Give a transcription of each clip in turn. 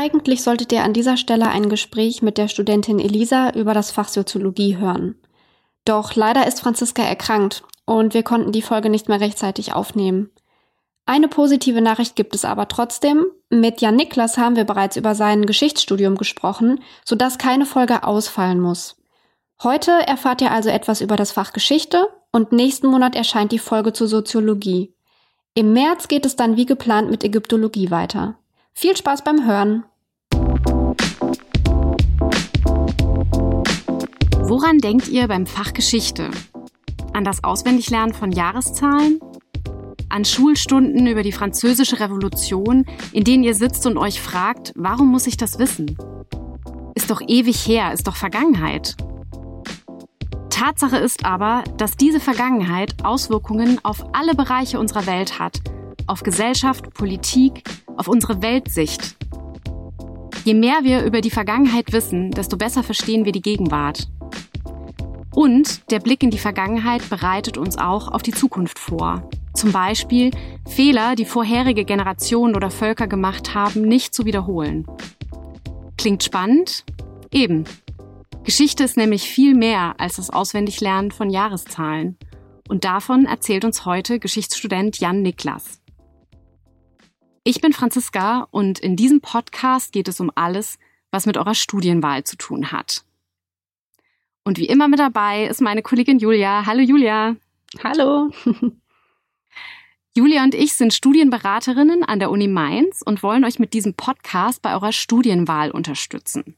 Eigentlich solltet ihr an dieser Stelle ein Gespräch mit der Studentin Elisa über das Fach Soziologie hören. Doch leider ist Franziska erkrankt und wir konnten die Folge nicht mehr rechtzeitig aufnehmen. Eine positive Nachricht gibt es aber trotzdem. Mit Jan Niklas haben wir bereits über sein Geschichtsstudium gesprochen, sodass keine Folge ausfallen muss. Heute erfahrt ihr also etwas über das Fach Geschichte und nächsten Monat erscheint die Folge zur Soziologie. Im März geht es dann wie geplant mit Ägyptologie weiter. Viel Spaß beim Hören! Woran denkt ihr beim Fach Geschichte? An das Auswendiglernen von Jahreszahlen? An Schulstunden über die französische Revolution, in denen ihr sitzt und euch fragt, warum muss ich das wissen? Ist doch ewig her, ist doch Vergangenheit. Tatsache ist aber, dass diese Vergangenheit Auswirkungen auf alle Bereiche unserer Welt hat, auf Gesellschaft, Politik, auf unsere Weltsicht. Je mehr wir über die Vergangenheit wissen, desto besser verstehen wir die Gegenwart. Und der Blick in die Vergangenheit bereitet uns auch auf die Zukunft vor. Zum Beispiel Fehler, die vorherige Generationen oder Völker gemacht haben, nicht zu wiederholen. Klingt spannend? Eben. Geschichte ist nämlich viel mehr als das Auswendiglernen von Jahreszahlen. Und davon erzählt uns heute Geschichtsstudent Jan Niklas. Ich bin Franziska und in diesem Podcast geht es um alles, was mit eurer Studienwahl zu tun hat. Und wie immer mit dabei ist meine Kollegin Julia. Hallo Julia. Hallo. Julia und ich sind Studienberaterinnen an der Uni Mainz und wollen euch mit diesem Podcast bei eurer Studienwahl unterstützen.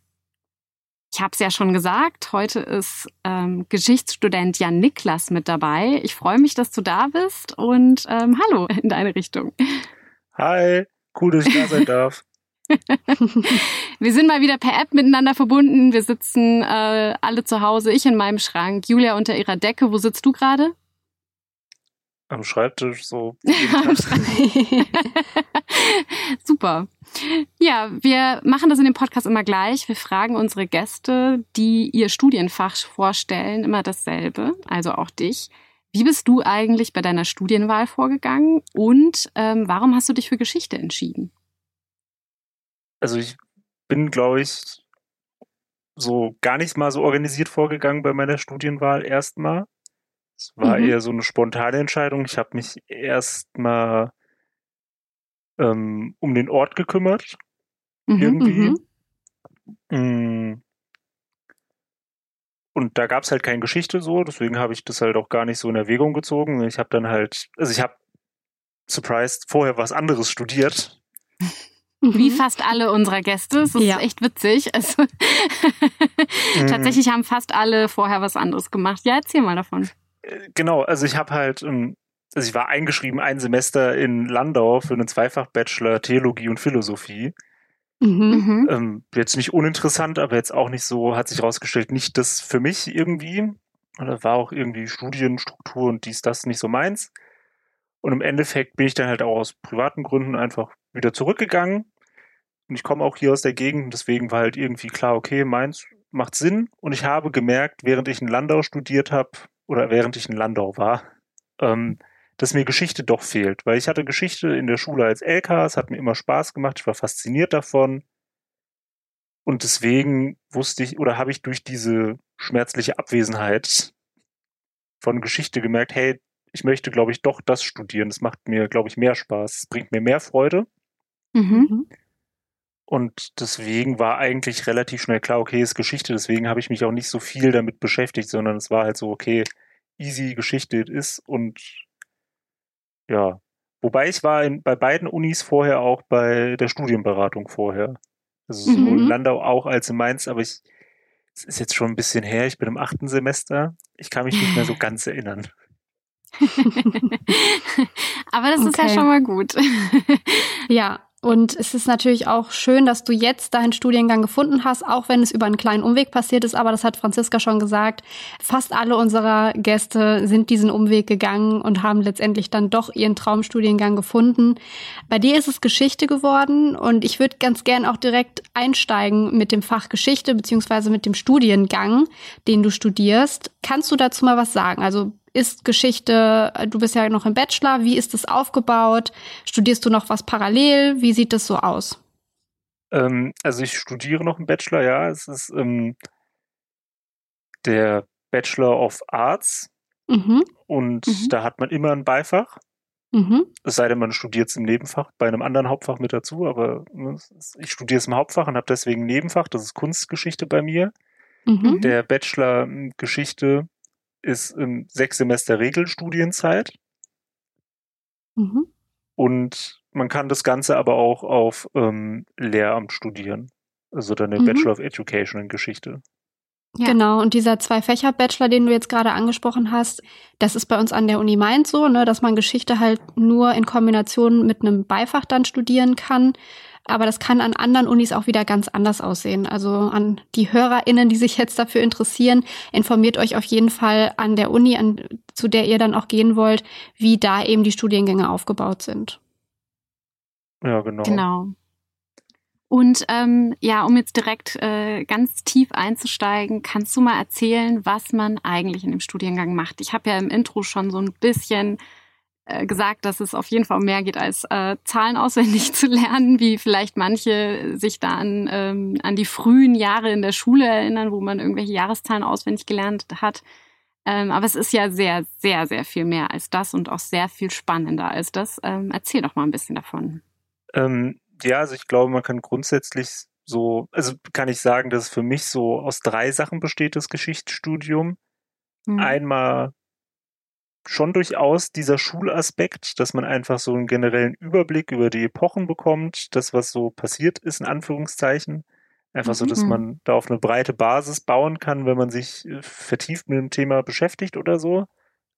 Ich habe es ja schon gesagt, heute ist ähm, Geschichtsstudent Jan Niklas mit dabei. Ich freue mich, dass du da bist und ähm, hallo in deine Richtung. Hi, cool, dass ich da sein darf. wir sind mal wieder per App miteinander verbunden. Wir sitzen äh, alle zu Hause, ich in meinem Schrank, Julia unter ihrer Decke. Wo sitzt du gerade? Am Schreibtisch so. Super. Ja, wir machen das in dem Podcast immer gleich. Wir fragen unsere Gäste, die ihr Studienfach vorstellen, immer dasselbe, also auch dich. Wie bist du eigentlich bei deiner Studienwahl vorgegangen und ähm, warum hast du dich für Geschichte entschieden? Also ich bin, glaube ich, so gar nicht mal so organisiert vorgegangen bei meiner Studienwahl erstmal. Es war mhm. eher so eine spontane Entscheidung. Ich habe mich erstmal ähm, um den Ort gekümmert. Mhm, irgendwie. Mhm. Und da gab es halt keine Geschichte so, deswegen habe ich das halt auch gar nicht so in Erwägung gezogen. Ich habe dann halt, also ich habe, surprised, vorher was anderes studiert. Wie fast alle unserer Gäste. Das ist ja. echt witzig. Also mhm. Tatsächlich haben fast alle vorher was anderes gemacht. Ja, erzähl mal davon. Äh, genau, also ich habe halt ähm, also ich war eingeschrieben ein Semester in Landau für einen Zweifach-Bachelor Theologie und Philosophie. Mhm. mhm. Ähm, jetzt nicht uninteressant, aber jetzt auch nicht so, hat sich herausgestellt, nicht das für mich irgendwie. Oder war auch irgendwie Studienstruktur und dies, das nicht so meins. Und im Endeffekt bin ich dann halt auch aus privaten Gründen einfach wieder zurückgegangen. Und ich komme auch hier aus der Gegend, deswegen war halt irgendwie klar, okay, meins macht Sinn. Und ich habe gemerkt, während ich in Landau studiert habe, oder während ich in Landau war, ähm, dass mir Geschichte doch fehlt, weil ich hatte Geschichte in der Schule als LK, es hat mir immer Spaß gemacht, ich war fasziniert davon. Und deswegen wusste ich oder habe ich durch diese schmerzliche Abwesenheit von Geschichte gemerkt, hey, ich möchte, glaube ich, doch das studieren. Das macht mir, glaube ich, mehr Spaß. Es bringt mir mehr Freude. Mhm. Und deswegen war eigentlich relativ schnell klar, okay, ist Geschichte. Deswegen habe ich mich auch nicht so viel damit beschäftigt, sondern es war halt so, okay, easy Geschichte ist und ja. Wobei ich war in, bei beiden Unis vorher auch bei der Studienberatung vorher. Also sowohl mhm. Landau auch als in Mainz, aber ich, es ist jetzt schon ein bisschen her, ich bin im achten Semester. Ich kann mich nicht mehr so ganz erinnern. aber das okay. ist ja schon mal gut. ja, und es ist natürlich auch schön, dass du jetzt deinen Studiengang gefunden hast, auch wenn es über einen kleinen Umweg passiert ist. Aber das hat Franziska schon gesagt. Fast alle unserer Gäste sind diesen Umweg gegangen und haben letztendlich dann doch ihren Traumstudiengang gefunden. Bei dir ist es Geschichte geworden und ich würde ganz gern auch direkt einsteigen mit dem Fach Geschichte beziehungsweise mit dem Studiengang, den du studierst. Kannst du dazu mal was sagen? Also ist Geschichte, du bist ja noch im Bachelor, wie ist es aufgebaut? Studierst du noch was parallel? Wie sieht das so aus? Ähm, also ich studiere noch einen Bachelor, ja. Es ist ähm, der Bachelor of Arts. Mhm. Und mhm. da hat man immer ein Beifach. Mhm. Es sei denn, man studiert es im Nebenfach bei einem anderen Hauptfach mit dazu, aber ne, ich studiere es im Hauptfach und habe deswegen ein Nebenfach, das ist Kunstgeschichte bei mir. Mhm. Der Bachelor hm, Geschichte ist im sechs Semester Regelstudienzeit. Mhm. Und man kann das Ganze aber auch auf ähm, Lehramt studieren. Also dann den mhm. Bachelor of Education in Geschichte. Ja. Genau, und dieser Zwei-Fächer-Bachelor, den du jetzt gerade angesprochen hast, das ist bei uns an der Uni Mainz so, ne, dass man Geschichte halt nur in Kombination mit einem Beifach dann studieren kann. Aber das kann an anderen Unis auch wieder ganz anders aussehen. Also an die HörerInnen, die sich jetzt dafür interessieren, informiert euch auf jeden Fall an der Uni, an, zu der ihr dann auch gehen wollt, wie da eben die Studiengänge aufgebaut sind. Ja, genau. Genau. Und ähm, ja, um jetzt direkt äh, ganz tief einzusteigen, kannst du mal erzählen, was man eigentlich in dem Studiengang macht? Ich habe ja im Intro schon so ein bisschen äh, gesagt, dass es auf jeden Fall um mehr geht, als äh, Zahlen auswendig zu lernen, wie vielleicht manche sich da an, ähm, an die frühen Jahre in der Schule erinnern, wo man irgendwelche Jahreszahlen auswendig gelernt hat. Ähm, aber es ist ja sehr, sehr, sehr viel mehr als das und auch sehr viel spannender als das. Ähm, erzähl doch mal ein bisschen davon. Ähm, ja, also ich glaube, man kann grundsätzlich so, also kann ich sagen, dass es für mich so aus drei Sachen besteht, das Geschichtsstudium. Mhm. Einmal schon durchaus dieser Schulaspekt, dass man einfach so einen generellen Überblick über die Epochen bekommt, das, was so passiert ist, in Anführungszeichen. Einfach so, dass mhm. man da auf eine breite Basis bauen kann, wenn man sich äh, vertieft mit dem Thema beschäftigt oder so.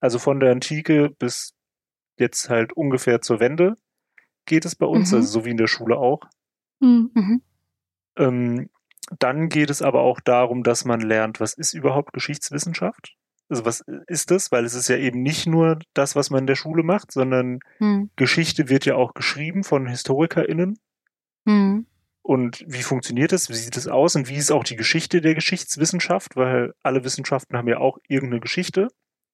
Also von der Antike bis jetzt halt ungefähr zur Wende geht es bei uns, mhm. also so wie in der Schule auch. Mhm. mhm. Ähm, dann geht es aber auch darum, dass man lernt, was ist überhaupt Geschichtswissenschaft? Also was ist das? Weil es ist ja eben nicht nur das, was man in der Schule macht, sondern mhm. Geschichte wird ja auch geschrieben von HistorikerInnen. Mhm. Und wie funktioniert das? Wie sieht es aus? Und wie ist auch die Geschichte der Geschichtswissenschaft? Weil alle Wissenschaften haben ja auch irgendeine Geschichte.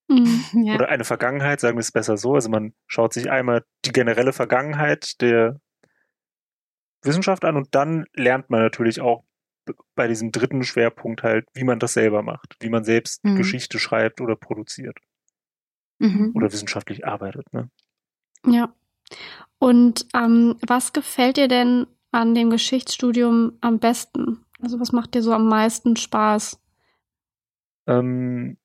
Mhm, ja. Oder eine Vergangenheit, sagen wir es besser so. Also man schaut sich einmal die generelle Vergangenheit der Wissenschaft an und dann lernt man natürlich auch bei diesem dritten Schwerpunkt halt, wie man das selber macht, wie man selbst mhm. Geschichte schreibt oder produziert. Mhm. Oder wissenschaftlich arbeitet. Ne? Ja. Und ähm, was gefällt dir denn an dem Geschichtsstudium am besten? Also was macht dir so am meisten Spaß? Ähm,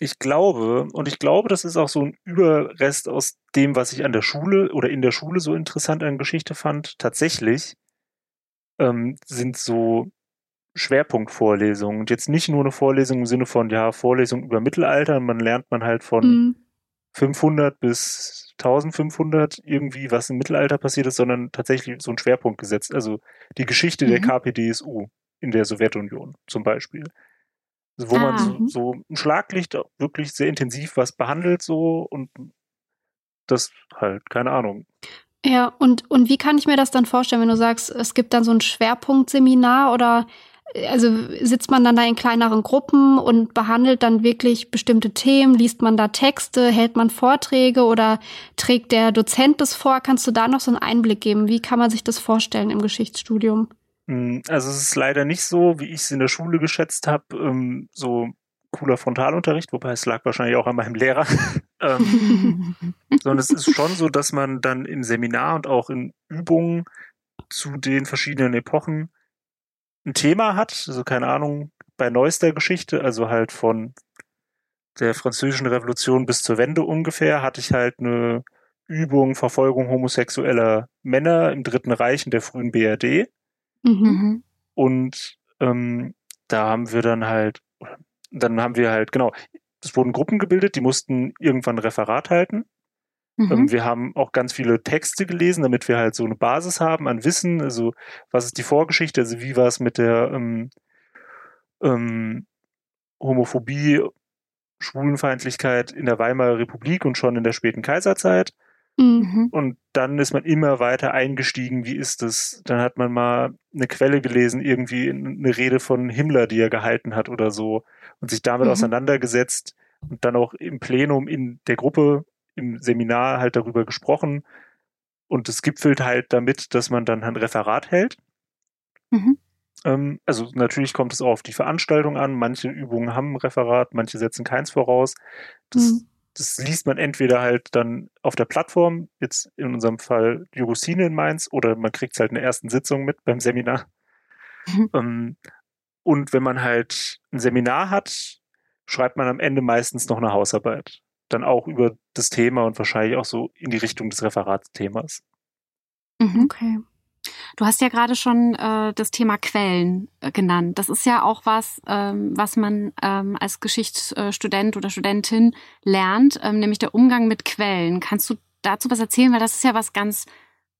ich glaube, und ich glaube, das ist auch so ein Überrest aus dem, was ich an der Schule oder in der Schule so interessant an Geschichte fand, tatsächlich ähm, sind so Schwerpunktvorlesungen. Und jetzt nicht nur eine Vorlesung im Sinne von, ja, Vorlesung über Mittelalter, man lernt man halt von mhm. 500 bis 1500 irgendwie, was im Mittelalter passiert ist, sondern tatsächlich so ein Schwerpunkt gesetzt. Also die Geschichte mhm. der KPDSU in der Sowjetunion zum Beispiel wo ah. man so, mhm. so ein Schlaglicht wirklich sehr intensiv was behandelt so und das halt, keine Ahnung. Ja, und, und wie kann ich mir das dann vorstellen, wenn du sagst, es gibt dann so ein Schwerpunktseminar oder also sitzt man dann da in kleineren Gruppen und behandelt dann wirklich bestimmte Themen, liest man da Texte, hält man Vorträge oder trägt der Dozent das vor? Kannst du da noch so einen Einblick geben? Wie kann man sich das vorstellen im Geschichtsstudium? Hm, also es ist leider nicht so, wie ich es in der Schule geschätzt habe, ähm, so cooler Frontalunterricht, wobei es lag wahrscheinlich auch an meinem Lehrer. ähm, sondern es ist schon so, dass man dann im Seminar und auch in Übungen zu den verschiedenen Epochen ein Thema hat. Also keine Ahnung, bei neuester Geschichte, also halt von der französischen Revolution bis zur Wende ungefähr, hatte ich halt eine Übung Verfolgung homosexueller Männer im Dritten Reich in der frühen BRD. Mhm. Und ähm, da haben wir dann halt, dann haben wir halt, genau, es wurden Gruppen gebildet, die mussten irgendwann ein Referat halten. Mhm. Ähm, wir haben auch ganz viele Texte gelesen, damit wir halt so eine Basis haben an Wissen. Also, was ist die Vorgeschichte? Also, wie war es mit der ähm, ähm, Homophobie, Schwulenfeindlichkeit in der Weimarer Republik und schon in der späten Kaiserzeit? Mhm. Und dann ist man immer weiter eingestiegen, wie ist das? Dann hat man mal eine Quelle gelesen, irgendwie eine Rede von Himmler, die er gehalten hat oder so, und sich damit mhm. auseinandergesetzt und dann auch im Plenum in der Gruppe, im Seminar halt darüber gesprochen. Und es gipfelt halt damit, dass man dann ein Referat hält. Mhm. Ähm, also natürlich kommt es auch auf die Veranstaltung an. Manche Übungen haben ein Referat, manche setzen keins voraus. Das, mhm. das liest man entweder halt dann auf der Plattform, jetzt in unserem Fall Jurusine in Mainz, oder man kriegt es halt in der ersten Sitzung mit beim Seminar. Mhm. Ähm, und wenn man halt ein Seminar hat, schreibt man am Ende meistens noch eine Hausarbeit. Dann auch über das Thema und wahrscheinlich auch so in die Richtung des Referatsthemas. Mhm. Okay. Du hast ja gerade schon äh, das Thema Quellen äh, genannt. Das ist ja auch was, ähm, was man ähm, als Geschichtsstudent oder Studentin lernt, ähm, nämlich der Umgang mit Quellen. Kannst du dazu was erzählen? Weil das ist ja was ganz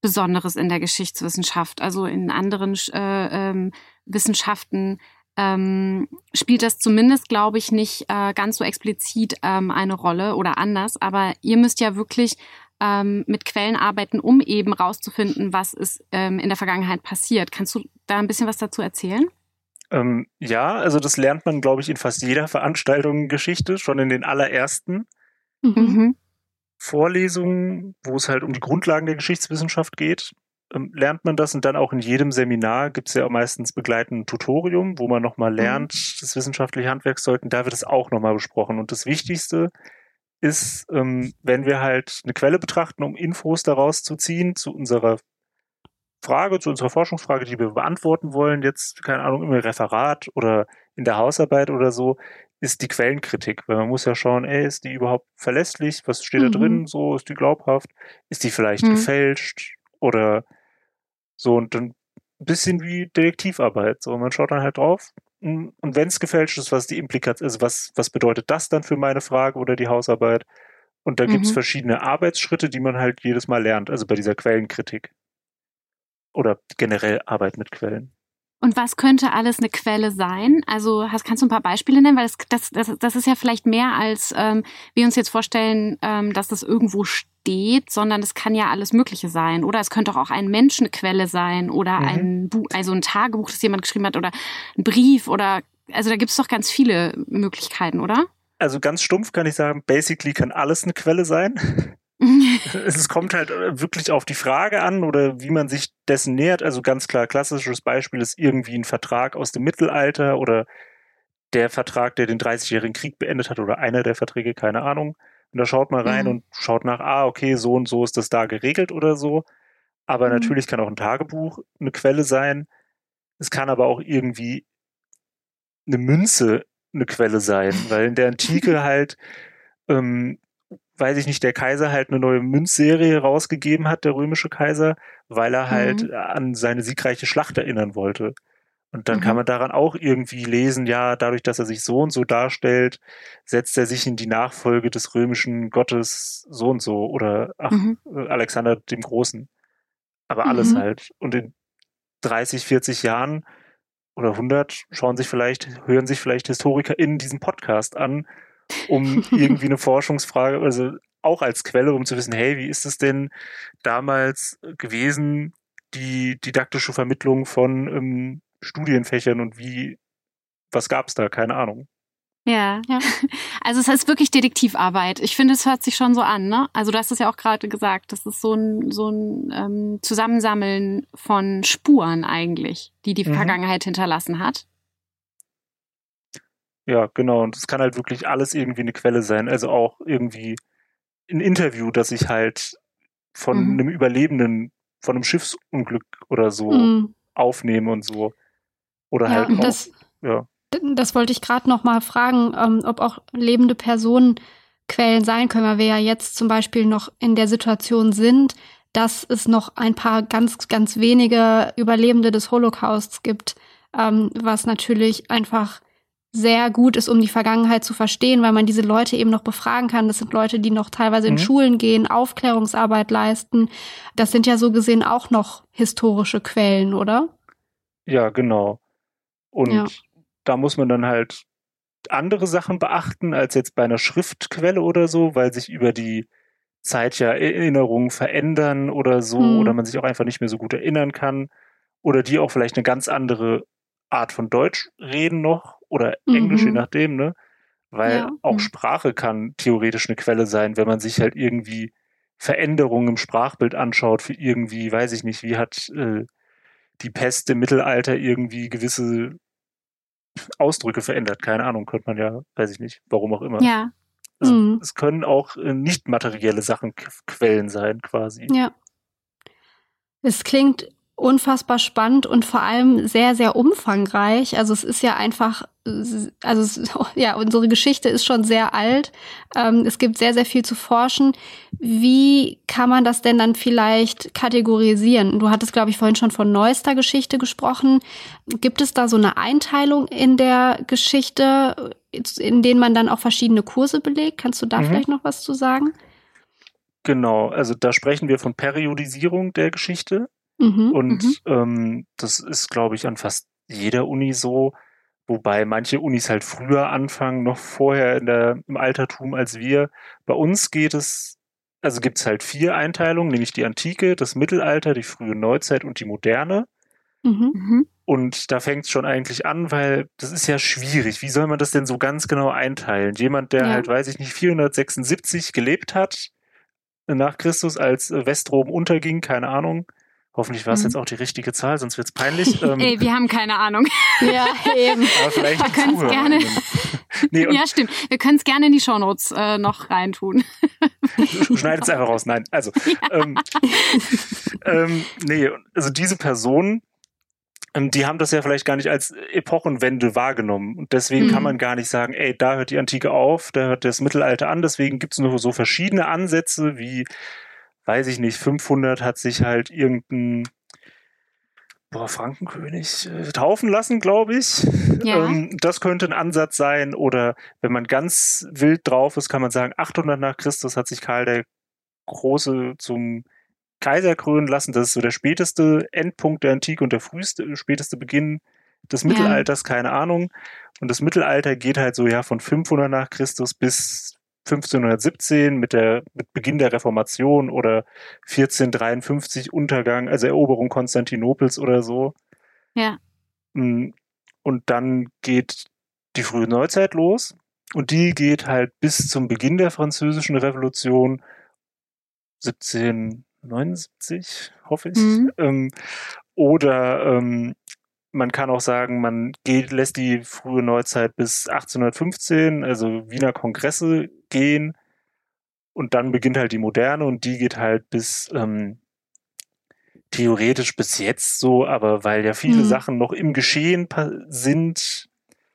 Besonderes in der Geschichtswissenschaft. Also in anderen äh, ähm, Wissenschaften ähm, spielt das zumindest, glaube ich, nicht äh, ganz so explizit ähm, eine Rolle oder anders. Aber ihr müsst ja wirklich ähm, mit Quellen arbeiten, um eben rauszufinden, was ist ähm, in der Vergangenheit passiert. Kannst du da ein bisschen was dazu erzählen? Ähm, ja, also das lernt man, glaube ich, in fast jeder Veranstaltung Geschichte, schon in den allerersten mhm. mhm. Vorlesungen, wo es halt um die Grundlagen der Geschichtswissenschaft geht, lernt man das und dann auch in jedem Seminar gibt es ja meistens begleitend ein Tutorium, wo man nochmal mhm. lernt, mhm. das wissenschaftliche Handwerkszeug, und da wird es auch nochmal besprochen. Und das Wichtigste ist, ähm, wenn wir halt eine Quelle betrachten, um Infos daraus zu ziehen zu unserer Frage, zu unserer Forschungsfrage, die wir beantworten wollen, jetzt, keine Ahnung, im Referat oder in der Hausarbeit oder so, ist die Quellenkritik. Weil man muss ja schauen, ey, ist die überhaupt verlässlich? Was steht mhm. da drin? So, ist die glaubhaft? Ist die vielleicht mhm. gefälscht? Oder so, und dann ein bisschen wie Detektivarbeit. So, man schaut dann halt drauf, hm, und wenn es gefälscht ist, was die Implikation, also was, was bedeutet das dann für meine Frage oder die Hausarbeit? Und da mhm. gibt es verschiedene Arbeitsschritte, die man halt jedes Mal lernt, also bei dieser Quellenkritik. Oder generell Arbeit mit Quellen. Und was könnte alles eine Quelle sein? Also hast, kannst du ein paar Beispiele nennen? Weil das, das, das, das ist ja vielleicht mehr, als ähm, wir uns jetzt vorstellen, ähm, dass das irgendwo steht, sondern es kann ja alles Mögliche sein. Oder es könnte auch eine Quelle sein oder mhm. ein Buch, also ein Tagebuch, das jemand geschrieben hat oder ein Brief oder also da gibt es doch ganz viele Möglichkeiten, oder? Also ganz stumpf kann ich sagen, basically kann alles eine Quelle sein. es kommt halt äh, wirklich auf die Frage an oder wie man sich dessen nähert. Also ganz klar, klassisches Beispiel ist irgendwie ein Vertrag aus dem Mittelalter oder der Vertrag, der den 30-jährigen Krieg beendet hat oder einer der Verträge, keine Ahnung. Und da schaut man rein mhm. und schaut nach, ah, okay, so und so ist das da geregelt oder so. Aber mhm. natürlich kann auch ein Tagebuch eine Quelle sein. Es kann aber auch irgendwie eine Münze eine Quelle sein, weil in der Antike halt ähm, weiß ich nicht, der Kaiser halt eine neue Münzserie rausgegeben hat, der römische Kaiser, weil er halt mhm. an seine siegreiche Schlacht erinnern wollte. Und dann mhm. kann man daran auch irgendwie lesen, ja, dadurch, dass er sich so und so darstellt, setzt er sich in die Nachfolge des römischen Gottes so und so oder ach, mhm. Äh, Alexander dem Großen. Aber alles mhm. halt. Und in 30, 40 Jahren oder 100 schauen sich vielleicht, hören sich vielleicht HistorikerInnen diesen Podcast an um irgendwie eine Forschungsfrage, also auch als Quelle, um zu wissen, hey, wie ist es denn damals gewesen, die didaktische Vermittlung von ähm, Studienfächern und wie, was gab es da? Keine Ahnung. Ja, ja. Also es heißt wirklich Detektivarbeit. Ich finde, es hört sich schon so an, ne? Also du hast es ja auch gerade gesagt, das ist so ein, so ein ähm, Zusammensammeln von Spuren eigentlich, die die mhm. Vergangenheit hinterlassen hat. Ja, genau. Und es kann halt wirklich alles irgendwie eine Quelle sein. Also auch irgendwie ein Interview, das ich halt von mhm. einem Überlebenden, von einem Schiffsunglück oder so mhm. aufnehme und so. Oder ja, halt auch, das, ja. Das wollte ich gerade noch mal fragen, ähm, ob auch lebende Personen Quellen sein können, weil wir ja jetzt zum Beispiel noch in der Situation sind, dass es noch ein paar ganz, ganz wenige Überlebende des Holocausts gibt, ähm, was natürlich einfach sehr gut ist, um die Vergangenheit zu verstehen, weil man diese Leute eben noch befragen kann. Das sind Leute, die noch teilweise in mhm. Schulen gehen, Aufklärungsarbeit leisten. Das sind ja so gesehen auch noch historische Quellen, oder? Ja, genau. Und ja. da muss man dann halt andere Sachen beachten als jetzt bei einer Schriftquelle oder so, weil sich über die Zeit ja Erinnerungen verändern oder so, mhm. oder man sich auch einfach nicht mehr so gut erinnern kann, oder die auch vielleicht eine ganz andere Art von Deutsch reden noch oder Englisch, mhm. je nachdem, ne? Weil ja. auch mhm. Sprache kann theoretisch eine Quelle sein, wenn man sich halt irgendwie Veränderungen im Sprachbild anschaut für irgendwie, weiß ich nicht, wie hat äh, die Pest im Mittelalter irgendwie gewisse Ausdrücke verändert. Keine Ahnung, könnte man ja, weiß ich nicht, warum auch immer. Ja. Also, mhm. Es können auch äh, nicht materielle Sachen Quellen sein, quasi. Ja. Es klingt unfassbar spannend und vor allem sehr, sehr umfangreich. Also es ist ja einfach, also ja, unsere Geschichte ist schon sehr alt. Ähm, es gibt sehr, sehr viel zu forschen. Wie kann man das denn dann vielleicht kategorisieren? Du hattest, glaube ich, vorhin schon von neuester Geschichte gesprochen. Gibt es da so eine Einteilung in der Geschichte, in denen man dann auch verschiedene Kurse belegt? Kannst du da mhm. vielleicht noch was zu sagen? Genau, also da sprechen wir von Periodisierung der Geschichte. Mhm, und mhm. ähm, das ist, glaube ich, an fast jeder Uni so, wobei manche Unis halt früher anfangen, noch vorher in der, im Altertum als wir. Bei uns geht es, also gibt es halt vier Einteilungen, nämlich die Antike, das Mittelalter, die frühe Neuzeit und die Moderne. Mhm. mhm. Und da fängt es schon eigentlich an, weil das ist ja schwierig. Wie soll man das denn so ganz genau einteilen? Jemand, der ja. halt, weiß ich nicht, 476 gelebt hat nach Christus, als Westrom unterging, keine Ahnung, Hoffentlich war es mhm. jetzt auch die richtige Zahl, sonst wird's peinlich. Ähm, Ey, wir haben keine Ahnung. ja, eben. Aber vielleicht wir können es gerne. nee, ja, stimmt. Wir können es gerne in die Shownotes äh, noch reintun. Schneidet es einfach raus. Nein, also. Ja. Ähm, ähm, nee, also diese Personen, ähm, die haben das ja vielleicht gar nicht als Epochenwende wahrgenommen. Und deswegen mhm. kann man gar nicht sagen, ey, da hört die Antike auf, da hört das Mittelalter an. Deswegen gibt es nur so verschiedene Ansätze, wie weiß ich nicht, 500 hat sich halt irgendein boah, Frankenkönig äh, taufen lassen, glaube ich. Ja. Ähm, das könnte ein Ansatz sein. Oder wenn man ganz wild drauf ist, kann man sagen, 800 nach Christus hat sich Karl der Große zum Kaiser krönen lassen. Das ist so der späteste Endpunkt der Antike und der früheste, späteste Beginn des Mittelalters, ja. keine Ahnung. Und das Mittelalter geht halt so ja von 500 nach Christus bis 1517 mit der mit Beginn der Reformation oder 1453 Untergang, also Eroberung Konstantinopels oder so. Ja. Mm, und dann geht die frühe Neuzeit los und die geht halt bis zum Beginn der französischen Revolution 1779, hoffe ich. Mhm. Ähm, oder ähm, man kann auch sagen, man geht, lässt die frühe Neuzeit bis 1815, also Wiener Kongresse gehen. Und dann beginnt halt die Moderne und die geht halt bis ähm, theoretisch bis jetzt so, aber weil ja viele mhm. Sachen noch im Geschehen sind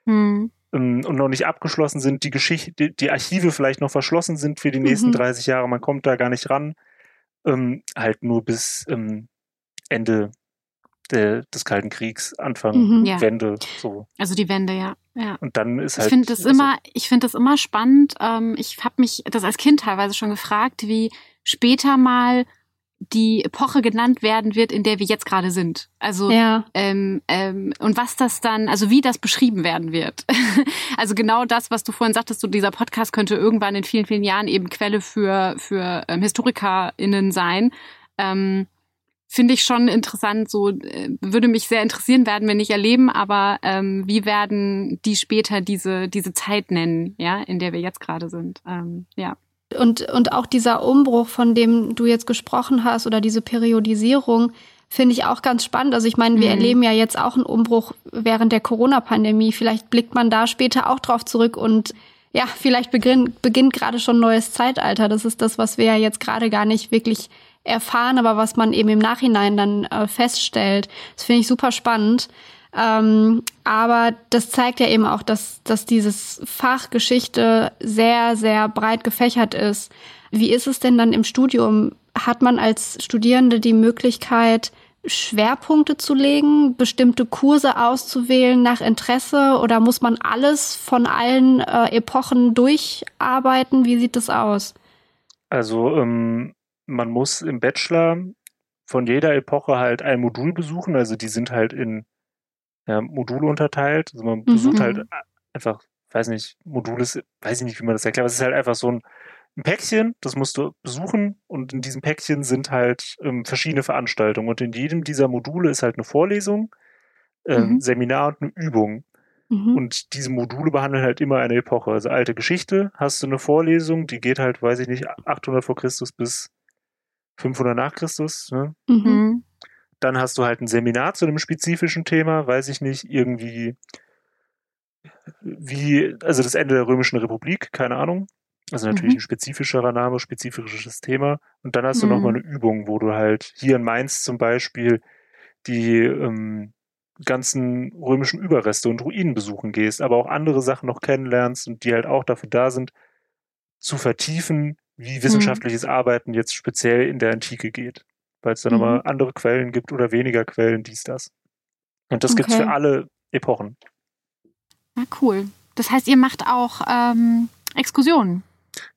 mhm. ähm, und noch nicht abgeschlossen sind, die Geschichte, die, die, Archive vielleicht noch verschlossen sind für die nächsten mhm. 30 Jahre, man kommt da gar nicht ran, ähm, halt nur bis ähm, Ende der, des Kalten Kriegs, Anfang mhm, ja. Wende. So. Also die Wende, ja. ja. Und dann ist halt. Ich finde das also, immer, ich finde das immer spannend. Ähm, ich habe mich das als Kind teilweise schon gefragt, wie später mal die Epoche genannt werden wird, in der wir jetzt gerade sind. Also ja. ähm, ähm, und was das dann, also wie das beschrieben werden wird. also genau das, was du vorhin sagtest, so dieser Podcast könnte irgendwann in vielen, vielen Jahren eben Quelle für für ähm, HistorikerInnen sein. Ähm, finde ich schon interessant. So äh, würde mich sehr interessieren, werden wir nicht erleben, aber ähm, wie werden die später diese diese Zeit nennen, ja, in der wir jetzt gerade sind, ähm, ja. Und und auch dieser Umbruch, von dem du jetzt gesprochen hast, oder diese Periodisierung, finde ich auch ganz spannend. Also ich meine, wir mhm. erleben ja jetzt auch einen Umbruch während der Corona-Pandemie. Vielleicht blickt man da später auch drauf zurück und ja, vielleicht beginnt, beginnt gerade schon ein neues Zeitalter. Das ist das, was wir ja jetzt gerade gar nicht wirklich erfahren, aber was man eben im Nachhinein dann äh, feststellt. Das finde ich super spannend. Ähm, aber das zeigt ja eben auch, dass, dass dieses Fach Geschichte sehr, sehr breit gefächert ist. Wie ist es denn dann im Studium? Hat man als Studierende die Möglichkeit, Schwerpunkte zu legen, bestimmte Kurse auszuwählen nach Interesse oder muss man alles von allen äh, Epochen durcharbeiten? Wie sieht das aus? Also ähm, man muss im Bachelor von jeder Epoche halt ein Modul besuchen. Also die sind halt in ja, Module unterteilt. Also man mhm. besucht halt einfach, weiß nicht, Modul ist, weiß ich nicht, wie man das erklärt. Aber es ist halt einfach so ein, ein Päckchen, das musst du besuchen und in diesem Päckchen sind halt ähm, verschiedene Veranstaltungen und in jedem dieser Module ist halt eine Vorlesung, ähm, mhm. Seminar und eine Übung. Mhm. Und diese Module behandeln halt immer eine Epoche. Also alte Geschichte, hast du eine Vorlesung, die geht halt, weiß ich nicht, 800 vor Christus bis 500 nach Christus. Ne? Mhm. dann hast du halt ein Seminar zu einem spezifischen Thema, weiß ich nicht, irgendwie wie, also das Ende der Römischen Republik, keine Ahnung. Also natürlich mhm. ein spezifischerer Name, spezifisches Thema. Und dann hast du mhm. nochmal eine Übung, wo du halt hier in Mainz zum Beispiel die ähm, ganzen römischen Überreste und Ruinen besuchen gehst, aber auch andere Sachen noch kennenlernst und die halt auch dafür da sind, zu vertiefen, wie wissenschaftliches mhm. Arbeiten jetzt speziell in der Antike geht. Weil es dann mhm. nochmal andere Quellen gibt oder weniger Quellen, dies, das. Und das okay. gibt's für alle Epochen. Na cool. Das heißt, ihr macht auch ähm, Exkursionen.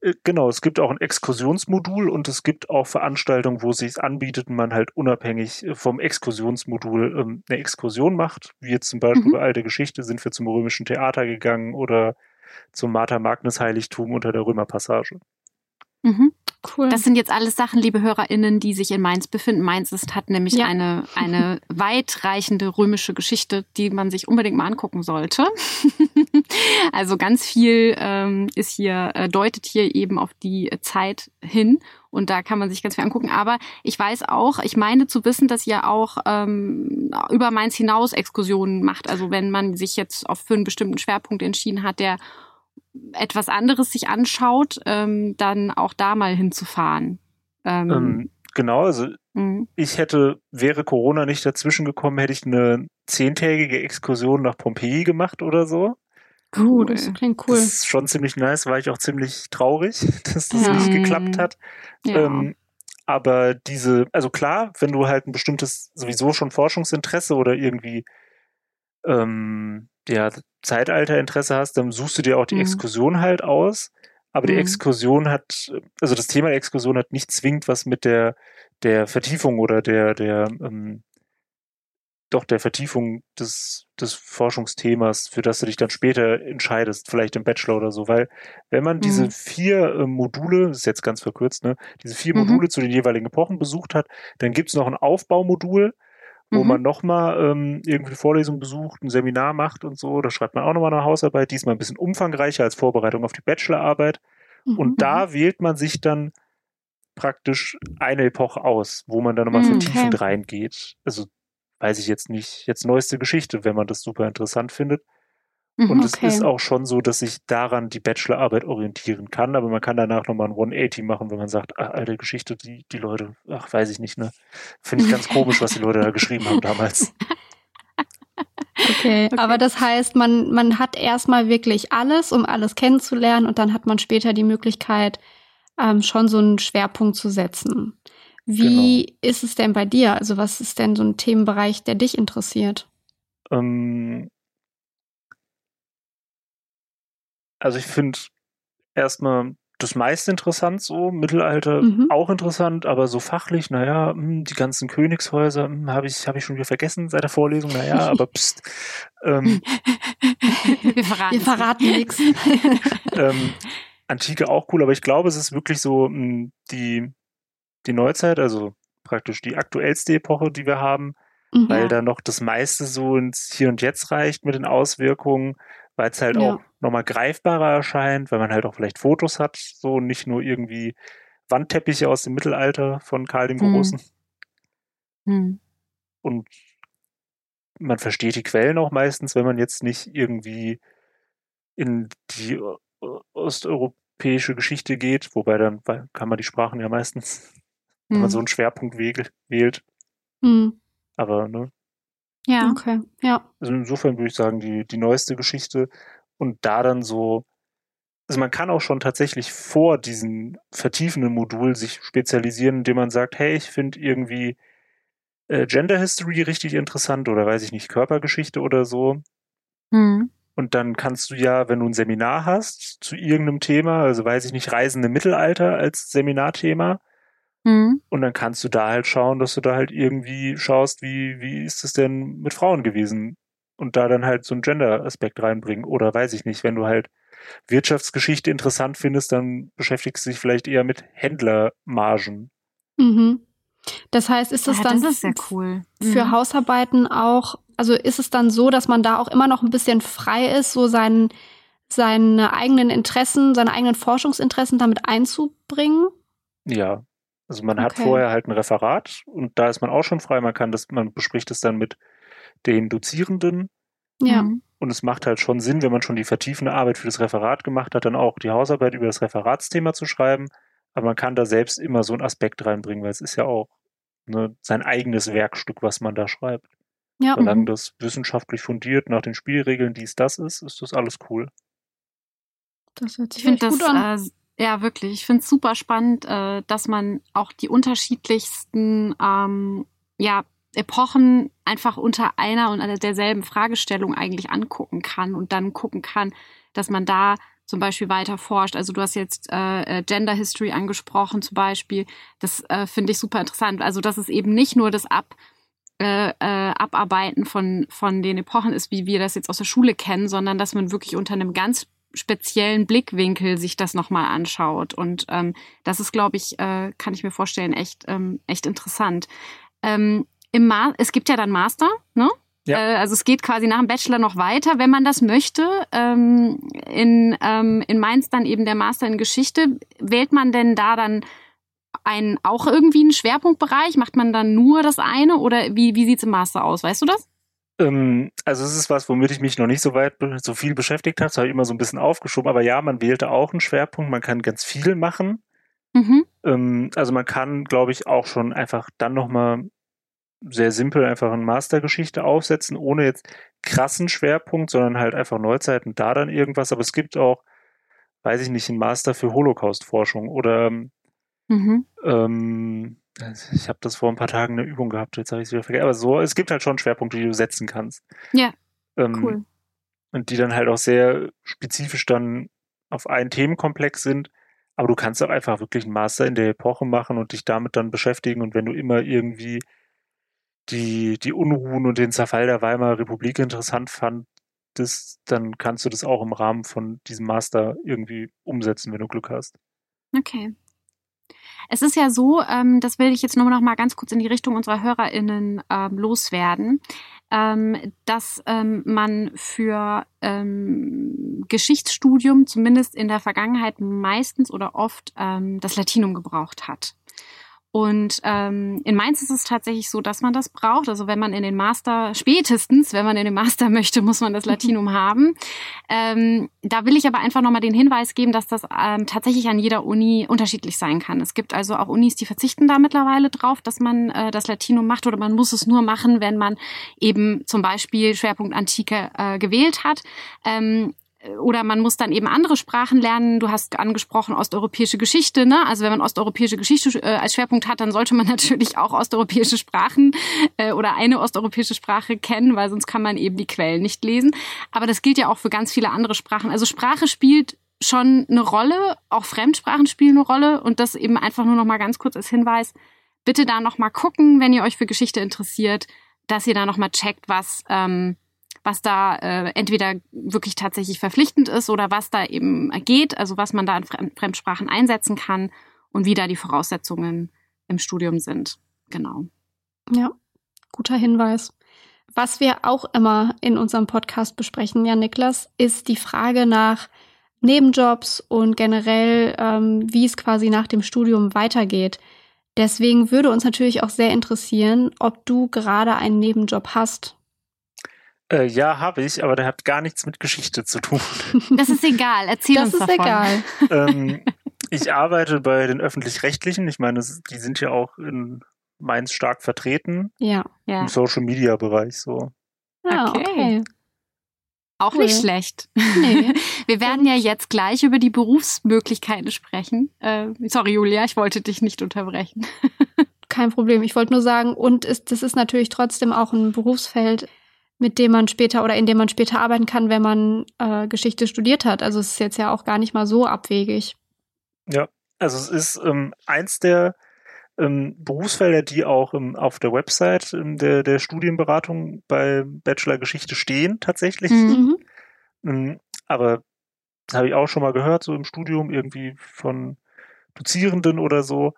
Äh, genau, es gibt auch ein Exkursionsmodul und es gibt auch Veranstaltungen, wo es sich anbietet und man halt unabhängig äh, vom Exkursionsmodul ähm, eine Exkursion macht. Wie jetzt zum Beispiel mhm. bei Alte Geschichte sind wir zum römischen Theater gegangen oder zum Martha Magnus Heiligtum unter der Römerpassage. Mhm. Cool. Das sind jetzt alles Sachen, liebe HörerInnen, die sich in Mainz befinden. Mainz ist, hat nämlich ja. eine, eine weitreichende römische Geschichte, die man sich unbedingt mal angucken sollte. also ganz viel ähm, ist hier, äh, deutet hier eben auf die Zeit hin. Und da kann man sich ganz viel angucken. Aber ich weiß auch, ich meine zu wissen, dass ihr auch ähm, über Mainz hinaus Exkursionen macht. Also wenn man sich jetzt auf für einen bestimmten Schwerpunkt entschieden hat, der etwas anderes sich anschaut, ähm, dann auch da mal hinzufahren. Ähm, ähm, genau, also mhm. ich hätte, wäre Corona nicht dazwischen gekommen, hätte ich eine zehntägige Exkursion nach Pompeji gemacht oder so. Cool, das klingt cool. Das ist schon ziemlich nice, war ich auch ziemlich traurig, dass das ja. nicht geklappt hat. Ja. Ähm, aber diese, also klar, wenn du halt ein bestimmtes, sowieso schon Forschungsinteresse oder irgendwie ähm, ja, Zeitalterinteresse hast, dann suchst du dir auch die mhm. Exkursion halt aus. Aber mhm. die Exkursion hat, also das Thema der Exkursion hat nicht zwingend was mit der, der Vertiefung oder der, der, ähm, doch der Vertiefung des, des Forschungsthemas, für das du dich dann später entscheidest, vielleicht im Bachelor oder so, weil wenn man mhm. diese vier äh, Module, das ist jetzt ganz verkürzt, ne, diese vier mhm. Module zu den jeweiligen Epochen besucht hat, dann gibt's noch ein Aufbaumodul, wo mhm. man nochmal ähm, irgendwie Vorlesung besucht, ein Seminar macht und so. Da schreibt man auch nochmal eine Hausarbeit, diesmal ein bisschen umfangreicher als Vorbereitung auf die Bachelorarbeit. Mhm. Und da mhm. wählt man sich dann praktisch eine Epoche aus, wo man dann nochmal mhm, vertiefend okay. reingeht. Also weiß ich jetzt nicht, jetzt neueste Geschichte, wenn man das super interessant findet. Mhm, und es okay. ist auch schon so, dass sich daran die Bachelorarbeit orientieren kann, aber man kann danach nochmal ein 180 machen, wenn man sagt, ach, alte Geschichte, die, die Leute, ach, weiß ich nicht, ne? Finde ich ganz komisch, was die Leute da geschrieben haben damals. Okay, okay, aber das heißt, man, man hat erstmal wirklich alles, um alles kennenzulernen und dann hat man später die Möglichkeit, ähm, schon so einen Schwerpunkt zu setzen. Wie genau. ist es denn bei dir? Also was ist denn so ein Themenbereich, der dich interessiert? Ähm, also ich finde erstmal das meiste interessant so, Mittelalter mhm. auch interessant, aber so fachlich, naja, hm, die ganzen Königshäuser hm, habe ich, hab ich schon wieder vergessen seit der Vorlesung, naja, aber pst. Ähm, Wir verraten, Wir verraten nichts. ähm, Antike auch cool, aber ich glaube, es ist wirklich so mh, hm, die, die Neuzeit, also praktisch die aktuellste Epoche, die wir haben, mhm. weil da noch das meiste so ins Hier und Jetzt reicht mit den Auswirkungen weil es halt ja. auch nochmal greifbarer erscheint, weil man halt auch vielleicht Fotos hat, so nicht nur irgendwie Wandteppiche aus dem Mittelalter von Karl dem hm. Großen. Hm. Und man versteht die Quellen auch meistens, wenn man jetzt nicht irgendwie in die osteuropäische Geschichte geht, wobei dann kann man die Sprachen ja meistens, wenn man so einen Schwerpunkt wählt. Hm. Aber ne, ja. Okay, ja. Also insofern würde ich sagen, die, die neueste Geschichte und da dann so, also man kann auch schon tatsächlich vor diesem vertiefenden Modul sich spezialisieren, indem man sagt, hey, ich finde irgendwie äh, Gender History richtig interessant oder weiß ich nicht, Körpergeschichte oder so. Mhm. Und dann kannst du ja, wenn du ein Seminar hast zu irgendeinem Thema, also weiß ich nicht, Reisende Mittelalter als Seminarthema, Mhm. Und dann kannst du da halt schauen, dass du da halt irgendwie schaust, wie, wie ist es denn mit Frauen gewesen? Und da dann halt so einen Gender-Aspekt reinbringen. Oder weiß ich nicht, wenn du halt Wirtschaftsgeschichte interessant findest, dann beschäftigst du dich vielleicht eher mit Händlermargen. Mhm. Das heißt, ist es ja, dann das ist sehr cool. für mhm. Hausarbeiten auch, also ist es dann so, dass man da auch immer noch ein bisschen frei ist, so seinen, seine eigenen Interessen, seine eigenen Forschungsinteressen damit einzubringen? Ja, Also man okay. hat vorher halt ein Referat und da ist man auch schon frei. Man kann das, man bespricht es dann mit den Dozierenden. Ja. Mhm. Und es macht halt schon Sinn, wenn man schon die vertiefende Arbeit für das Referat gemacht hat, dann auch die Hausarbeit über das Referatsthema zu schreiben. Aber man kann da selbst immer so einen Aspekt reinbringen, weil es ist ja auch ne, sein eigenes Werkstück, was man da schreibt. Ja. Solange mhm. das wissenschaftlich fundiert nach den Spielregeln, dies, das ist, ist das alles cool. Das hört sich ich gut an. Äh, ja, wirklich. Ich finde es super spannend, äh, dass man auch die unterschiedlichsten ähm, ja, Epochen einfach unter einer und derselben Fragestellung eigentlich angucken kann und dann gucken kann, dass man da zum Beispiel weiter forscht. Also du hast jetzt äh, äh, Gender History angesprochen zum Beispiel. Das äh, finde ich super interessant. Also dass es eben nicht nur das Ab, äh, äh, Abarbeiten von, von den Epochen ist, wie wir das jetzt aus der Schule kennen, sondern dass man wirklich unter einem ganz speziellen Blickwinkel sich das nochmal anschaut. Und ähm, das ist, glaube ich, äh, kann ich mir vorstellen, echt, ähm, echt interessant. Ähm, im Ma es gibt ja dann Master, ne? Ja. Äh, also es geht quasi nach dem Bachelor noch weiter, wenn man das möchte. Ähm, in, ähm, in Mainz dann eben der Master in Geschichte. Wählt man denn da dann einen, auch irgendwie einen Schwerpunktbereich? Macht man dann nur das eine oder wie, wie sieht es im Master aus? Weißt du das? Ähm, also es ist was, womit ich mich noch nicht so weit, so viel beschäftigt habe. Das habe ich immer so ein bisschen aufgeschoben. Aber ja, man wählte auch einen Schwerpunkt. Man kann ganz viel machen. Mhm. Ähm, also man kann, glaube ich, auch schon einfach dann nochmal sehr simpel einfach eine Mastergeschichte aufsetzen, ohne jetzt krassen Schwerpunkt, sondern halt einfach Neuzeit und da dann irgendwas. Aber es gibt auch, weiß ich nicht, einen Master für Holocaust-Forschung oder mhm. ähm, ich habe das vor ein paar Tagen eine Übung gehabt, jetzt habe ich es wieder vergessen. Aber so, es gibt halt schon Schwerpunkte, die du setzen kannst. Ja. Ähm, cool. Und die dann halt auch sehr spezifisch dann auf einen Themenkomplex sind. Aber du kannst auch einfach wirklich einen Master in der Epoche machen und dich damit dann beschäftigen. Und wenn du immer irgendwie die, die Unruhen und den Zerfall der Weimarer Republik interessant fandest, dann kannst du das auch im Rahmen von diesem Master irgendwie umsetzen, wenn du Glück hast. Okay. Es ist ja so, ähm, das will ich jetzt nur noch mal ganz kurz in die Richtung unserer HörerInnen ähm, loswerden, ähm, dass ähm, man für ähm, Geschichtsstudium zumindest in der Vergangenheit meistens oder oft ähm, das Latinum gebraucht hat. Und ähm, in Mainz ist es tatsächlich so, dass man das braucht. Also wenn man in den Master, spätestens, wenn man in den Master möchte, muss man das Latinum haben. Ähm, da will ich aber einfach nochmal den Hinweis geben, dass das ähm, tatsächlich an jeder Uni unterschiedlich sein kann. Es gibt also auch Unis, die verzichten da mittlerweile drauf, dass man äh, das Latinum macht oder man muss es nur machen, wenn man eben zum Beispiel Schwerpunkt Antike äh, gewählt hat. Ähm, oder man muss dann eben andere Sprachen lernen. Du hast angesprochen osteuropäische Geschichte. Ne? Also wenn man osteuropäische Geschichte äh, als Schwerpunkt hat, dann sollte man natürlich auch osteuropäische Sprachen äh, oder eine osteuropäische Sprache kennen, weil sonst kann man eben die Quellen nicht lesen. Aber das gilt ja auch für ganz viele andere Sprachen. Also Sprache spielt schon eine Rolle, auch Fremdsprachen spielen eine Rolle und das eben einfach nur noch mal ganz kurz als Hinweis. Bitte da noch mal gucken, wenn ihr euch für Geschichte interessiert, dass ihr da noch mal checkt, was ähm, was da äh, entweder wirklich tatsächlich verpflichtend ist oder was da eben geht, also was man da in Fremdsprachen einsetzen kann und wie da die Voraussetzungen im Studium sind. Genau. Ja, guter Hinweis. Was wir auch immer in unserem Podcast besprechen, ja, Niklas, ist die Frage nach Nebenjobs und generell, ähm, wie es quasi nach dem Studium weitergeht. Deswegen würde uns natürlich auch sehr interessieren, ob du gerade einen Nebenjob hast. Äh, ja, habe ich, aber der hat gar nichts mit Geschichte zu tun. Das ist egal, erzähl das uns davon. Das ist egal. ähm, ich arbeite bei den Öffentlich-Rechtlichen. Ich meine, die sind ja auch in Mainz stark vertreten. Ja, ja. Im Social-Media-Bereich so. Ah, okay. okay. Auch cool. nicht schlecht. Nee. Wir werden ja jetzt gleich über die Berufsmöglichkeiten sprechen. Äh, sorry, Julia, ich wollte dich nicht unterbrechen. Kein Problem. Ich wollte nur sagen, und ist, das ist natürlich trotzdem auch ein Berufsfeld, mit dem man später oder in dem man später arbeiten kann, wenn man äh, Geschichte studiert hat. Also es ist jetzt ja auch gar nicht mal so abwegig. Ja, also es ist ähm, eins der ähm, Berufsfelder, die auch ähm, auf der Website ähm, der, der Studienberatung bei Bachelor Geschichte stehen, tatsächlich. Mhm. Ähm, aber das habe ich auch schon mal gehört, so im Studium irgendwie von Dozierenden oder so.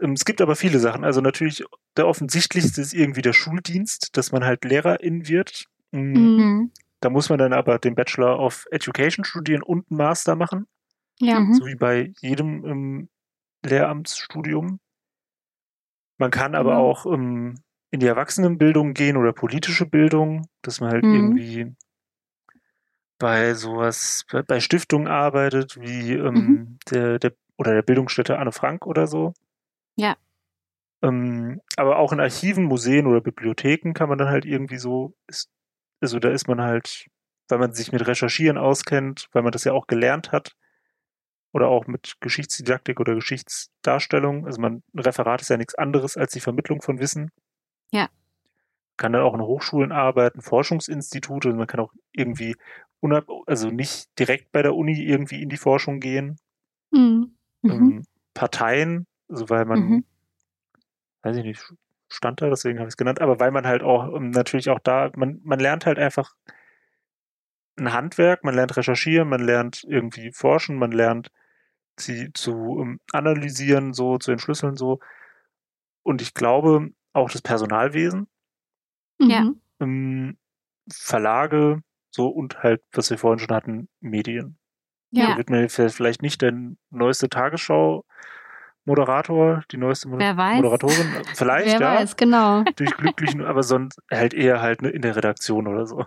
Ähm, es gibt aber viele Sachen. Also natürlich der offensichtlichste ist irgendwie der Schuldienst, dass man halt Lehrerin wird. Mm, mhm. Da muss man dann aber den Bachelor of Education studieren und einen Master machen. Ja. So wie bei jedem im Lehramtsstudium. Man kann aber mhm. auch ähm, in die Erwachsenenbildung gehen oder politische Bildung, dass man halt mhm. irgendwie bei sowas, bei, bei Stiftungen arbeitet, wie ähm, mhm. der, der oder der Bildungsstätte Anne Frank oder so. Ja. Ähm, aber auch in Archiven, Museen oder Bibliotheken kann man dann halt irgendwie so, ist, also da ist man halt, weil man sich mit Recherchieren auskennt, weil man das ja auch gelernt hat, oder auch mit Geschichtsdidaktik oder Geschichtsdarstellung. Also man, ein Referat ist ja nichts anderes als die Vermittlung von Wissen. Ja. Kann dann auch in Hochschulen arbeiten, Forschungsinstitute, man kann auch irgendwie, also nicht direkt bei der Uni irgendwie in die Forschung gehen. Mhm. Ähm, mhm. Parteien, also weil man, mhm. weiß ich nicht, stand da, deswegen habe ich es genannt, aber weil man halt auch ähm, natürlich auch da, man, man lernt halt einfach ein Handwerk, man lernt recherchieren, man lernt irgendwie forschen, man lernt sie zu um, ähm, analysieren, so zu entschlüsseln, so. Und ich glaube, auch das Personalwesen. Ja. Ähm, Verlage, so und halt, was wir vorhin schon hatten, Medien. Ja. Da wird mir vielleicht nicht der neueste Tagesschau Moderator, die neueste Wer weiß. Moderatorin, vielleicht, Wer ja. Weiß, genau. Durch Glücklichen, aber sonst halt eher halt in der Redaktion oder so.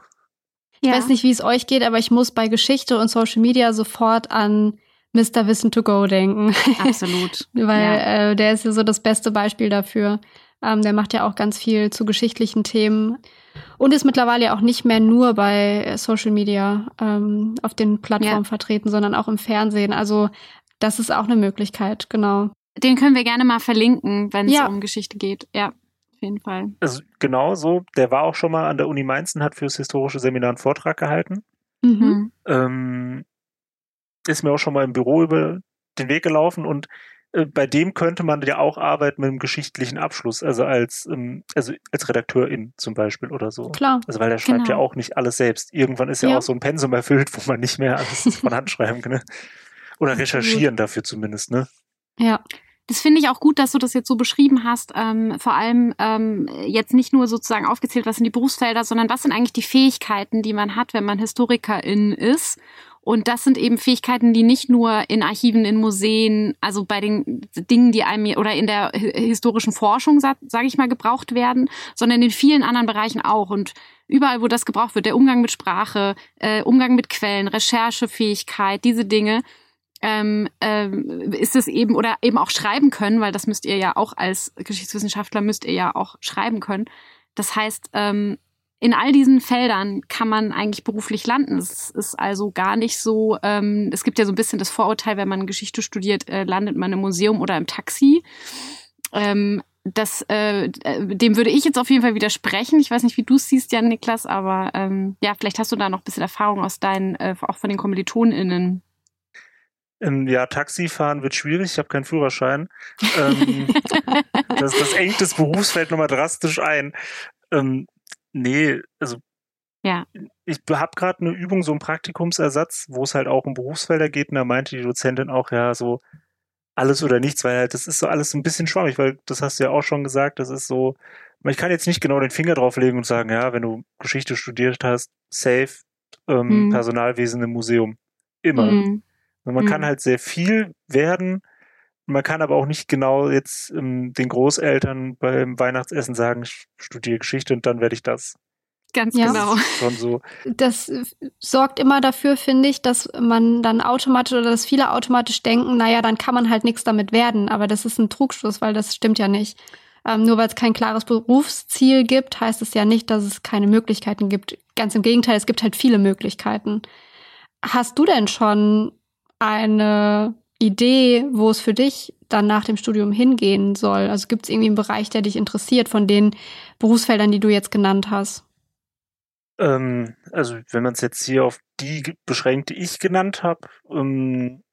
Ich ja. weiß nicht, wie es euch geht, aber ich muss bei Geschichte und Social Media sofort an Mr. Wissen to Go denken. Absolut. Weil ja. äh, der ist ja so das beste Beispiel dafür. Ähm, der macht ja auch ganz viel zu geschichtlichen Themen und ist mittlerweile auch nicht mehr nur bei Social Media ähm, auf den Plattformen ja. vertreten, sondern auch im Fernsehen. Also das ist auch eine Möglichkeit, genau. Den können wir gerne mal verlinken, wenn es ja. um Geschichte geht. Ja, auf jeden Fall. Also genau so. Der war auch schon mal an der Uni Mainz und hat fürs historische Seminar einen Vortrag gehalten. Mhm. mhm. Ähm, ist mir auch schon mal im Büro über den Weg gelaufen und äh, bei dem könnte man ja auch arbeiten mit einem geschichtlichen Abschluss, also als, ähm, also als Redakteurin zum Beispiel oder so. Klar. Also weil der schreibt genau. ja auch nicht alles selbst. Irgendwann ist ja, ja, auch so ein Pensum erfüllt, wo man nicht mehr alles von Hand schreiben kann. Ne? Oder recherchieren dafür zumindest, ne? Ja. Das finde ich auch gut, dass du das jetzt so beschrieben hast. Ähm, vor allem ähm, jetzt nicht nur sozusagen aufgezählt, was sind die Berufsfelder, sondern was sind eigentlich die Fähigkeiten, die man hat, wenn man Historikerin ist und das sind eben Fähigkeiten, die nicht nur in Archiven, in Museen, also bei den Dingen, die einem oder in der historischen Forschung, sage ich mal, gebraucht werden, sondern in vielen anderen Bereichen auch. Und überall, wo das gebraucht wird, der Umgang mit Sprache, äh, Umgang mit Quellen, Recherchefähigkeit, diese Dinge, ähm, ähm, ist es eben oder eben auch schreiben können, weil das müsst ihr ja auch als Geschichtswissenschaftler müsst ihr ja auch schreiben können. Das heißt, ähm, in all diesen Feldern kann man eigentlich beruflich landen. Es ist also gar nicht so, ähm, es gibt ja so ein bisschen das Vorurteil, wenn man Geschichte studiert, äh, landet man im Museum oder im Taxi. Ähm, das, äh, dem würde ich jetzt auf jeden Fall widersprechen. Ich weiß nicht, wie du es siehst, Jan Niklas, aber ähm, ja, vielleicht hast du da noch ein bisschen Erfahrung aus deinen, äh, auch von den KommilitonInnen. Ähm, ja, Taxifahren wird schwierig, ich habe keinen Führerschein. ähm, das, das engt das Berufsfeld nochmal drastisch ein. Ähm, Nee, also ja. Ich habe gerade eine Übung, so einen Praktikumsersatz, wo es halt auch um Berufsfelder geht, und da meinte die Dozentin auch, ja, so alles oder nichts, weil halt das ist so alles ein bisschen schwammig, weil das hast du ja auch schon gesagt, das ist so, ich kann jetzt nicht genau den Finger drauflegen und sagen, ja, wenn du Geschichte studiert hast, safe, ähm, mhm. Personalwesen im Museum. Immer. Mhm. Man mhm. kann halt sehr viel werden, man kann aber auch nicht genau jetzt ähm, den Großeltern beim Weihnachtsessen sagen, ich studiere Geschichte und dann werde ich das. Ganz ja. genau. Schon so. Das sorgt immer dafür, finde ich, dass man dann automatisch oder dass viele automatisch denken, naja, dann kann man halt nichts damit werden. Aber das ist ein Trugschluss, weil das stimmt ja nicht. Ähm, nur weil es kein klares Berufsziel gibt, heißt es ja nicht, dass es keine Möglichkeiten gibt. Ganz im Gegenteil, es gibt halt viele Möglichkeiten. Hast du denn schon eine Idee, wo es für dich dann nach dem Studium hingehen soll? Also gibt es irgendwie einen Bereich, der dich interessiert von den Berufsfeldern, die du jetzt genannt hast? Ähm, also wenn man es jetzt hier auf die beschränkt, die ich genannt habe, ähm,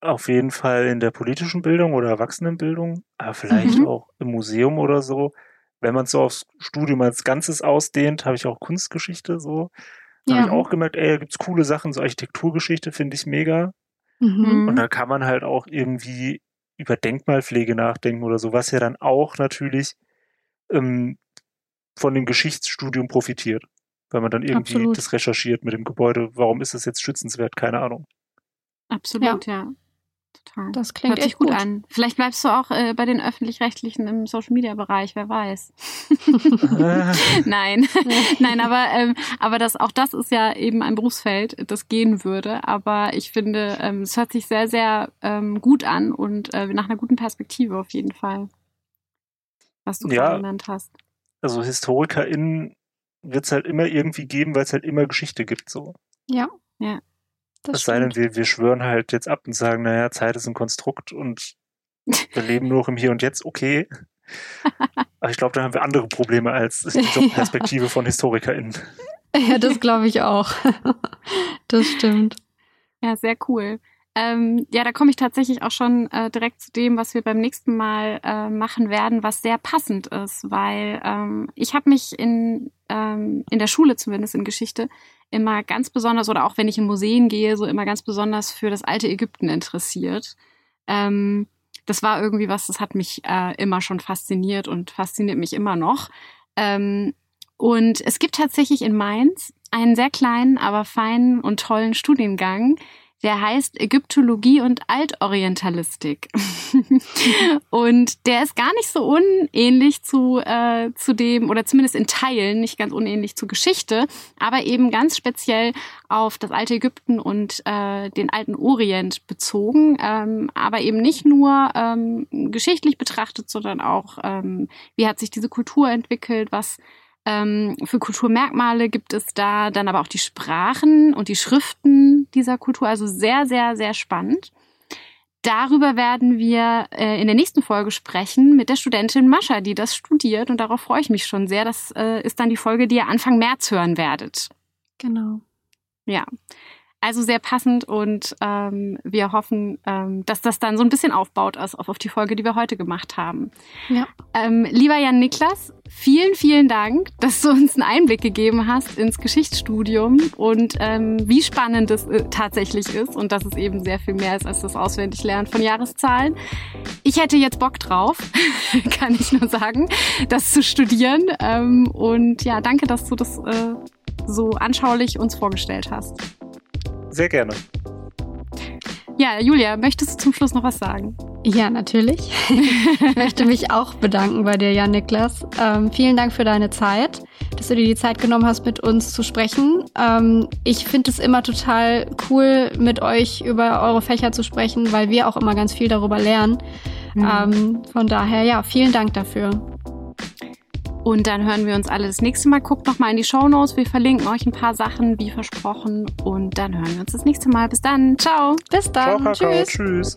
auf jeden Fall in der politischen Bildung oder Erwachsenenbildung, aber vielleicht mhm. auch im Museum oder so. Wenn man es so aufs Studium als Ganzes ausdehnt, habe ich auch Kunstgeschichte so. Da ja. habe ich auch gemerkt, ey, da gibt's coole Sachen, so Architekturgeschichte finde ich mega. Mhm. Und da kann man halt auch irgendwie über Denkmalpflege nachdenken oder so, was ja dann auch natürlich ähm, von dem Geschichtsstudium profitiert. Weil man dann irgendwie Absolut. das recherchiert mit dem Gebäude. Warum ist es jetzt schützenswert? Keine Ahnung. Absolut, ja. ja. Total. Das klingt Hört sich gut, gut, an. Vielleicht bleibst du auch äh, bei den öffentlich-rechtlichen im Social-Media-Bereich, wer weiß. Nein, nein, aber ähm, aber das auch das ist ja eben ein Berufsfeld, das gehen würde. Aber ich finde, ähm, es hört sich sehr sehr ähm, gut an und äh, nach einer guten Perspektive auf jeden Fall, was du ja, genannt hast. Also HistorikerInnen wird es halt immer irgendwie geben, weil es halt immer Geschichte gibt so. Ja. Ja. Das es sei denn, wir, wir schwören halt jetzt ab und sagen, naja, Zeit ist ein Konstrukt und wir leben nur im Hier und Jetzt, okay. Aber ich glaube, da haben wir andere Probleme als die Perspektive ja. von HistorikerInnen. Ja, das glaube ich auch. Das stimmt. Ja, sehr cool. Ähm, ja, da komme ich tatsächlich auch schon äh, direkt zu dem, was wir beim nächsten Mal äh, machen werden, was sehr passend ist, weil ähm, ich habe mich in, ähm, in der Schule zumindest in Geschichte immer ganz besonders, oder auch wenn ich in Museen gehe, so immer ganz besonders für das alte Ägypten interessiert. Ähm, das war irgendwie was, das hat mich äh, immer schon fasziniert und fasziniert mich immer noch. Ähm, und es gibt tatsächlich in Mainz einen sehr kleinen, aber feinen und tollen Studiengang, der heißt Ägyptologie und Altorientalistik. und der ist gar nicht so unähnlich zu, äh, zu dem, oder zumindest in Teilen, nicht ganz unähnlich zu Geschichte, aber eben ganz speziell auf das alte Ägypten und äh, den alten Orient bezogen, ähm, aber eben nicht nur ähm, geschichtlich betrachtet, sondern auch, ähm, wie hat sich diese Kultur entwickelt, was ähm, für Kulturmerkmale gibt es da dann aber auch die Sprachen und die Schriften dieser Kultur. Also sehr, sehr, sehr spannend. Darüber werden wir äh, in der nächsten Folge sprechen mit der Studentin Mascha, die das studiert. Und darauf freue ich mich schon sehr. Das äh, ist dann die Folge, die ihr Anfang März hören werdet. Genau. Ja. Also sehr passend und ähm, wir hoffen, ähm, dass das dann so ein bisschen aufbaut auf, auf die Folge, die wir heute gemacht haben. Ja. Ähm, lieber Jan Niklas, vielen, vielen Dank, dass du uns einen Einblick gegeben hast ins Geschichtsstudium und ähm, wie spannend es äh, tatsächlich ist und dass es eben sehr viel mehr ist als das Auswendiglernen von Jahreszahlen. Ich hätte jetzt Bock drauf, kann ich nur sagen, das zu studieren. Ähm, und ja, danke, dass du das äh, so anschaulich uns vorgestellt hast. Sehr gerne. Ja, Julia, möchtest du zum Schluss noch was sagen? Ja, natürlich. ich möchte mich auch bedanken bei dir, Jan Niklas. Ähm, vielen Dank für deine Zeit, dass du dir die Zeit genommen hast, mit uns zu sprechen. Ähm, ich finde es immer total cool, mit euch über eure Fächer zu sprechen, weil wir auch immer ganz viel darüber lernen. Mhm. Ähm, von daher, ja, vielen Dank dafür. Und dann hören wir uns alle das nächste Mal. Guckt nochmal in die Show Notes. Wir verlinken euch ein paar Sachen, wie versprochen. Und dann hören wir uns das nächste Mal. Bis dann. Ciao. Bis dann. Ciao, Kakao. Tschüss. Tschüss.